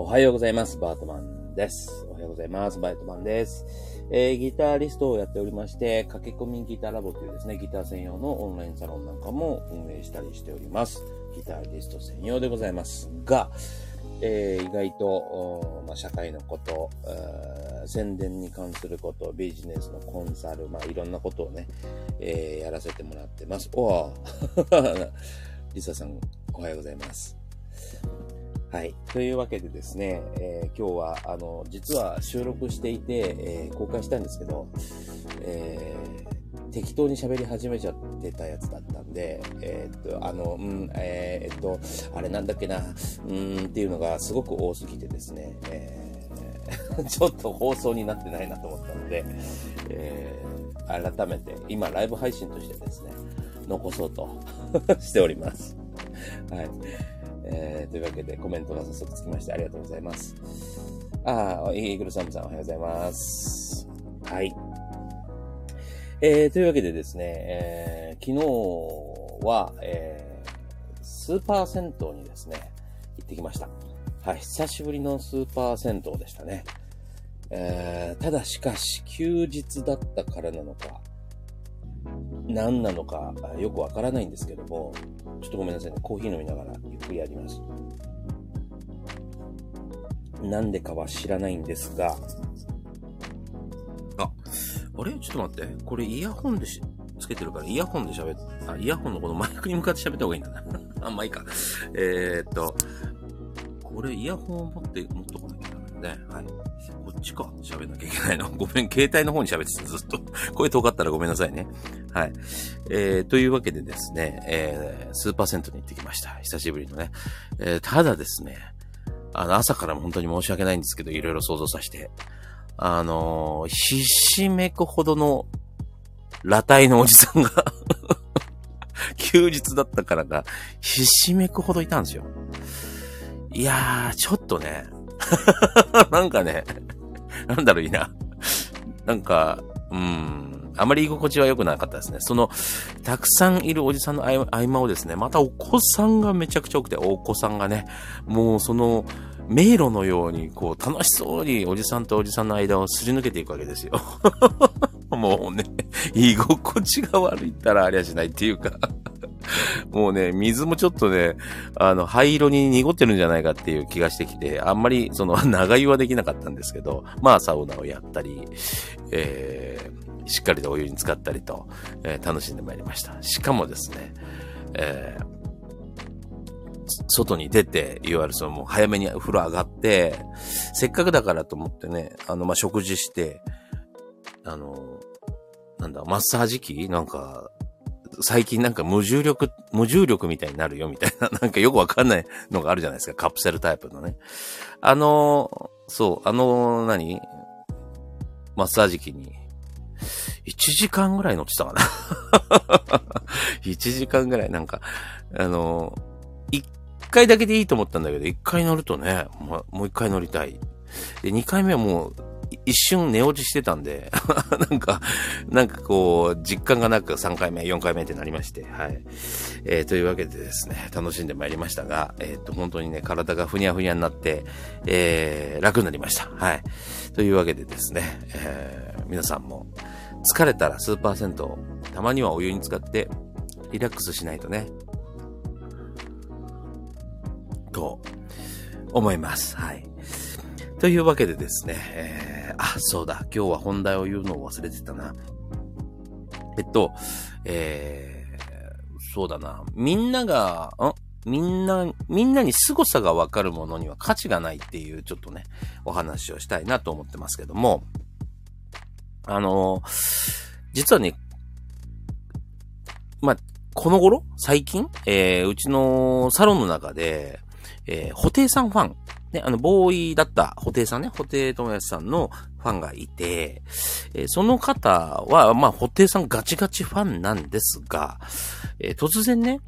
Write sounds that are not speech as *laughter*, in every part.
おはようございます。バートマンです。おはようございます。バートマンです。えー、ギタリストをやっておりまして、駆け込みギターラボというですね、ギター専用のオンラインサロンなんかも運営したりしております。ギタリスト専用でございますが、えー、意外と、まあ、社会のこと、宣伝に関すること、ビジネスのコンサル、まあ、いろんなことをね、えー、やらせてもらってます。おぉ *laughs* リサさん、おはようございます。はい。というわけでですね、えー、今日は、あの、実は収録していて、えー、公開したんですけど、えー、適当に喋り始めちゃってたやつだったんで、えっと、あの、うん、えっと、あれなんだっけな、うんっていうのがすごく多すぎてですね、え *laughs* ちょっと放送になってないなと思ったので、え改めて、今ライブ配信としてですね、残そうと *laughs* しております。はい。えー、というわけでコメントが早速つきましてありがとうございます。ああ、イーグルサムさんおはようございます。はい。えー、というわけでですね、えー、昨日は、えー、スーパー銭湯にですね、行ってきました。はい、久しぶりのスーパー銭湯でしたね。えー、ただしかし、休日だったからなのか、何なのかよくわからないんですけども、ちょっとごめんなさいね。コーヒー飲みながらくやります。なんでかは知らないんですが、あ、あれ？ちょっと待って。これイヤホンでし、つけてるから、イヤホンで喋っ、あ、イヤホンのこのマイクに向かって喋った方がいいんだな。*laughs* あ、まあいいか。えー、っと、これイヤホンを持って、持っとかないね。はい。こっちか。喋んなきゃいけないの。*laughs* ごめん、携帯の方に喋ってた、ずっと。*laughs* 声遠かったらごめんなさいね。はい。えー、というわけでですね、えー、スーパー銭湯に行ってきました。久しぶりのね。えー、ただですね、あの、朝からも本当に申し訳ないんですけど、いろいろ想像させて。あのー、ひしめくほどの、裸体のおじさんが *laughs* 休日だったからが、ひしめくほどいたんですよ。いやー、ちょっとね、*laughs* なんかね、なんだろういいな。なんか、うん、あまり居心地は良くなかったですね。その、たくさんいるおじさんの合間をですね、またお子さんがめちゃくちゃ多くて、お子さんがね、もうその、迷路のように、こう、楽しそうにおじさんとおじさんの間をすり抜けていくわけですよ。*laughs* もうね、居心地が悪いったらありゃしないっていうか *laughs* もうね、水もちょっとね、あの、灰色に濁ってるんじゃないかっていう気がしてきて、あんまりその *laughs* 長湯はできなかったんですけど、まあサウナをやったり、えー、しっかりとお湯に浸かったりと、えー、楽しんでまいりました。しかもですね、えー、外に出て、いわゆるそのもう早めにお風呂上がって、せっかくだからと思ってね、あの、ま、食事して、あの、なんだ、マッサージ機なんか、最近なんか無重力、無重力みたいになるよみたいな、*laughs* なんかよくわかんないのがあるじゃないですか。カプセルタイプのね。あの、そう、あの、何？マッサージ機に、1時間ぐらい乗ってたかな *laughs* 1時間ぐらいなんか、あの、1回だけでいいと思ったんだけど、1回乗るとね、もう1回乗りたい。で、2回目はもう、一瞬寝落ちしてたんで *laughs* なんか、なんかこう、実感がなく3回目、4回目ってなりまして、はい。えー、というわけでですね、楽しんでまいりましたが、えっ、と、本当にね、体がふにゃふにゃになって、えー、楽になりました。はい。というわけでですね、えー、皆さんも、疲れたらスーパー銭湯、たまにはお湯に使って、リラックスしないとね、と、思います。はい。というわけでですね、えー、あ、そうだ、今日は本題を言うのを忘れてたな。えっと、えー、そうだな、みんなが、ん？みんな、みんなに凄さがわかるものには価値がないっていうちょっとね、お話をしたいなと思ってますけども、あの実はね、ま、この頃？最近？えー、うちのサロンの中で、えー、ホテイさんファンね、あの、ボーイだった布袋さんね、布袋友康さんのファンがいて、えー、その方は、まあ、布袋さんガチガチファンなんですが、えー、突然ね、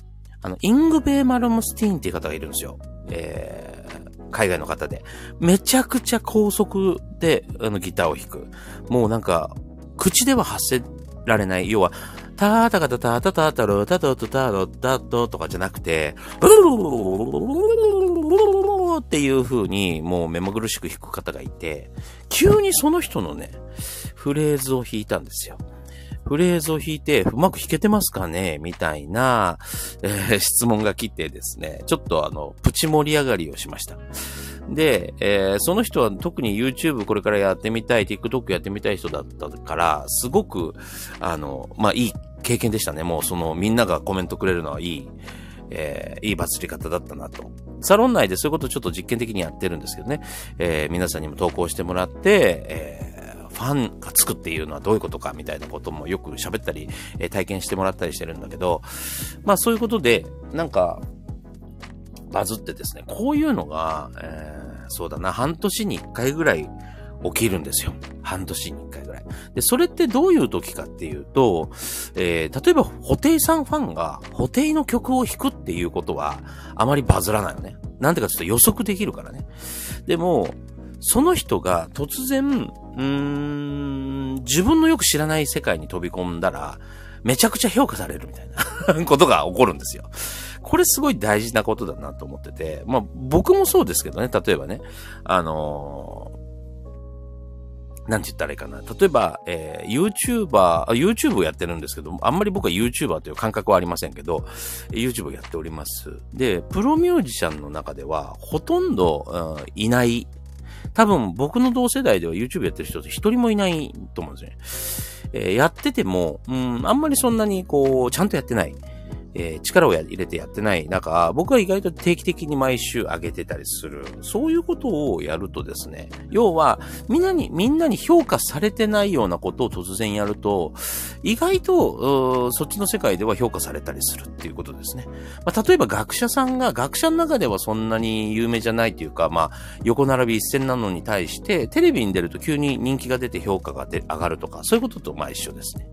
あの、イングベー・マルムスティーンっていう方がいるんですよ。えー、海外の方で。めちゃくちゃ高速で、あの、ギターを弾く。もうなんか、口では発せられない。要は、タータカタタタタタロタトトタロタトとかじゃなくて、ブルルルルルルルルルルルルルルルっていう風にもう目まぐるしく弾く方がいて、急にその人のね、フレーズを弾いたんですよ。フレーズを弾いて、うまく弾けてますかね？みたいな、えー、質問が来てですね、ちょっとあの、プチ盛り上がりをしました。で、えー、その人は特に YouTube これからやってみたい、TikTok やってみたい人だったから、すごく、あの、まあ、いい経験でしたね。もうその、みんながコメントくれるのはいい、えー、いいバズり方だったなと。サロン内でそういうことをちょっと実験的にやってるんですけどね、えー、皆さんにも投稿してもらって、えー、ファンがつくっていうのはどういうことかみたいなこともよく喋ったり、えー、体験してもらったりしてるんだけど、まあそういうことで、なんか、バズってですね、こういうのが、えー、そうだな、半年に一回ぐらい起きるんですよ。半年に一回ぐらい。で、それってどういう時かっていうと、えー、例えば、ホテイさんファンが、ホテイの曲を弾くっていうことは、あまりバズらないよね。なんてかちょっと予測できるからね。でも、その人が突然、うーん、自分のよく知らない世界に飛び込んだら、めちゃくちゃ評価されるみたいな *laughs* ことが起こるんですよ。これすごい大事なことだなと思ってて、まあ僕もそうですけどね、例えばね、あのー、なんて言ったらいいかな。例えば、えー、YouTuber、YouTube をやってるんですけど、あんまり僕は YouTuber という感覚はありませんけど、YouTube をやっております。で、プロミュージシャンの中では、ほとんど、うん、いない多分僕の同世代では YouTube やってる人って一人もいないと思うんですね。えー、やってても、うん、あんまりそんなにこう、ちゃんとやってない。えー、力を入れてやってない中、僕は意外と定期的に毎週上げてたりする。そういうことをやるとですね、要は、みんなに、みんなに評価されてないようなことを突然やると、意外と、そっちの世界では評価されたりするっていうことですね。まあ、例えば学者さんが、学者の中ではそんなに有名じゃないというか、まあ、横並び一線なのに対して、テレビに出ると急に人気が出て評価が上がるとか、そういうこととまあ一緒ですね。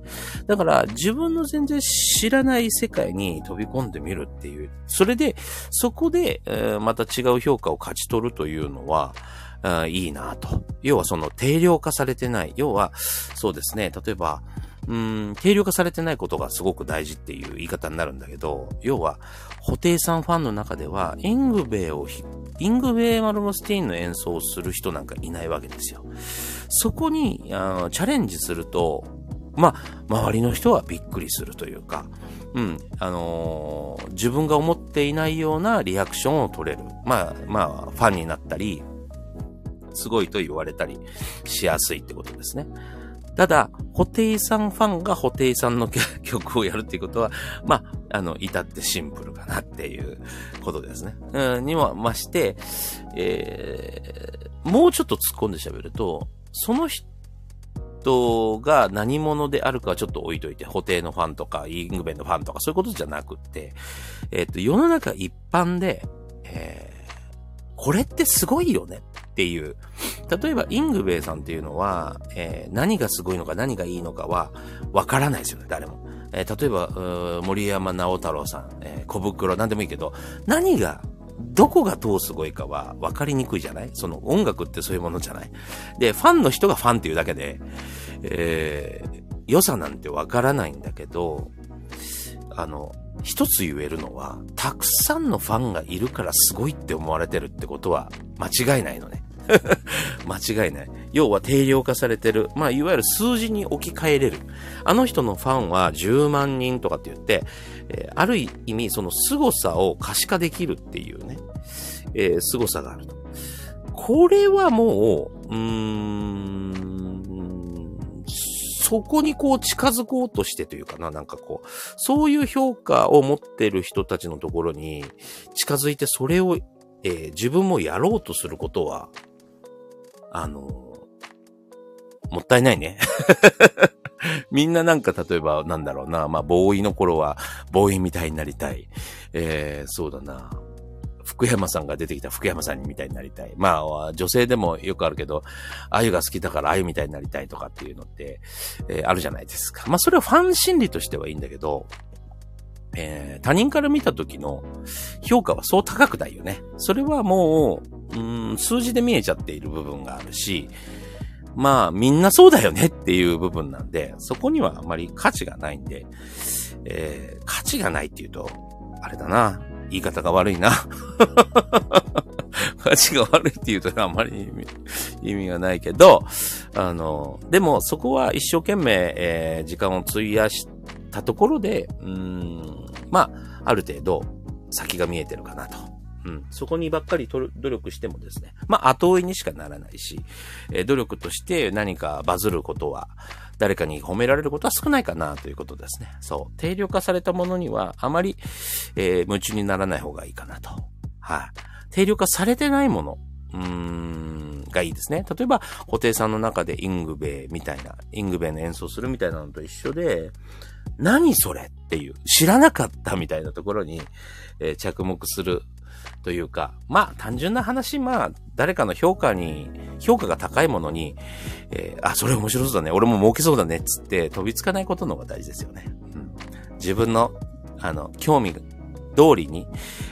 だから、自分の全然知らない世界にに飛び込んでみるっていう。それで、そこで、え、また違う評価を勝ち取るというのは、あいいなと。要はその定量化されてない。要は、そうですね。例えば、うん、定量化されてないことがすごく大事っていう言い方になるんだけど、要は、布袋さんファンの中では、イングヴェイをイングヴェイ・マルムスティーンの演奏をする人なんかいないわけですよ。そこにあチャレンジすると、まあ、周りの人はびっくりするというか、うん、あのー、自分が思っていないようなリアクションを取れる。まあ、まあ、ファンになったり、すごいと言われたりしやすいってことですね。ただ、ホテイさんファンがホテイさんの曲をやるっていうことは、まあ、あの、至ってシンプルかなっていうことですね。うん、にもまして、えー、もうちょっと突っ込んで喋ると、その人人が何者であるかはちょっと置いといて、補定のファンとか、イングベンのファンとか、そういうことじゃなくって、えっ、と、世の中一般で、えー、これってすごいよねっていう。例えば、イングベイさんっていうのは、えー、何がすごいのか何がいいのかは、わからないですよね、誰も。えー、例えば、森山直太郎さん、えー、小袋、なんでもいいけど、何がどこがどうすごいかは分かりにくいじゃない？その音楽ってそういうものじゃない？で、ファンの人がファンっていうだけで、えー、良さなんて分からないんだけど、あの、一つ言えるのは、たくさんのファンがいるからすごいって思われてるってことは間違いないのね。*laughs* 間違いない。要は定量化されてる。まあ、いわゆる数字に置き換えれる。あの人のファンは10万人とかって言って、えー、ある意味、その凄さを可視化できるっていうね、えー、凄さがあると。これはもう、うーん、そこにこう近づこうとしてというかな、なんかこう、そういう評価を持ってる人たちのところに近づいてそれを、えー、自分もやろうとすることは、あの、もったいないね。*laughs* みんななんか例えばなんだろうな、まあ、ボーイの頃はボーイみたいになりたい。えー、そうだな。福山さんが出てきた福山さんみたいになりたい。まあ、女性でもよくあるけど、あゆが好きだからあゆみたいになりたいとかっていうのって、えー、あるじゃないですか。まあ、それはファン心理としてはいいんだけど、えー、他人から見た時の評価はそう高くないよね。それはもう、うん、数字で見えちゃっている部分があるし、まあ、みんなそうだよねっていう部分なんで、そこにはあまり価値がないんで、えー、価値がないっていうと、あれだな。言い方が悪いな。*laughs* 価値が悪いって言うとあんまり意味意味がないけど、あの、でもそこは一生懸命、えー、時間を費やしたところで、うん、まあ、ある程度先が見えてるかなと。うん。そこにばっかり努力してもですね。まあ、後追いにしかならないし、えー、努力として何かバズることは、誰かに褒められることは少ないかなということですね。そう。定量化されたものにはあまり、えー、夢中にならない方がいいかなと。はい。定量化されてないもの、うーん、がいいですね。例えば、固定さんの中でイングベイみたいな、イングベイの演奏するみたいなのと一緒で、何それっていう、知らなかったみたいなところに、えー、着目するというか、まあ単純な話、まあ誰かの評価に、評価が高いものに、えー、あ、それ面白そうだね、俺も儲けそうだね、つって飛びつかないことの方が大事ですよね。うん、自分の、あの、興味通りに、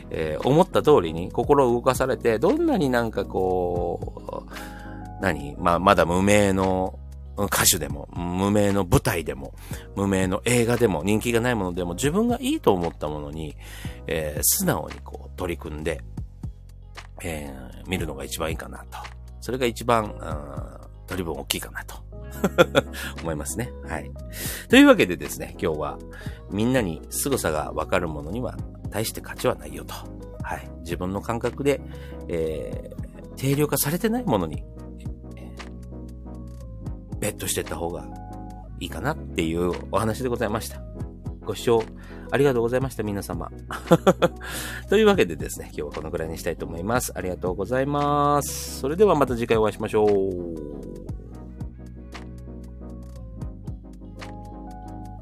えー、思った通りに心を動かされて、どんなになんかこう、何まあ、まだ無名の歌手でも、無名の舞台でも、無名の映画でも、人気がないものでも、自分がいいと思ったものに、えー、素直にこう取り組んで、えー、見るのが一番いいかなと。それが一番、取り分大きいかなと。*laughs* 思いますね。はい。というわけでですね、今日はみんなに凄さがわかるものには大して価値はないよと。はい。自分の感覚で、えー、定量化されてないものにベットしてった方がいいかなっていうお話でございました。ご視聴ありがとうございました、皆様。*laughs* というわけでですね、今日はこのくらいにしたいと思います。ありがとうございます。それではまた次回お会いしましょう。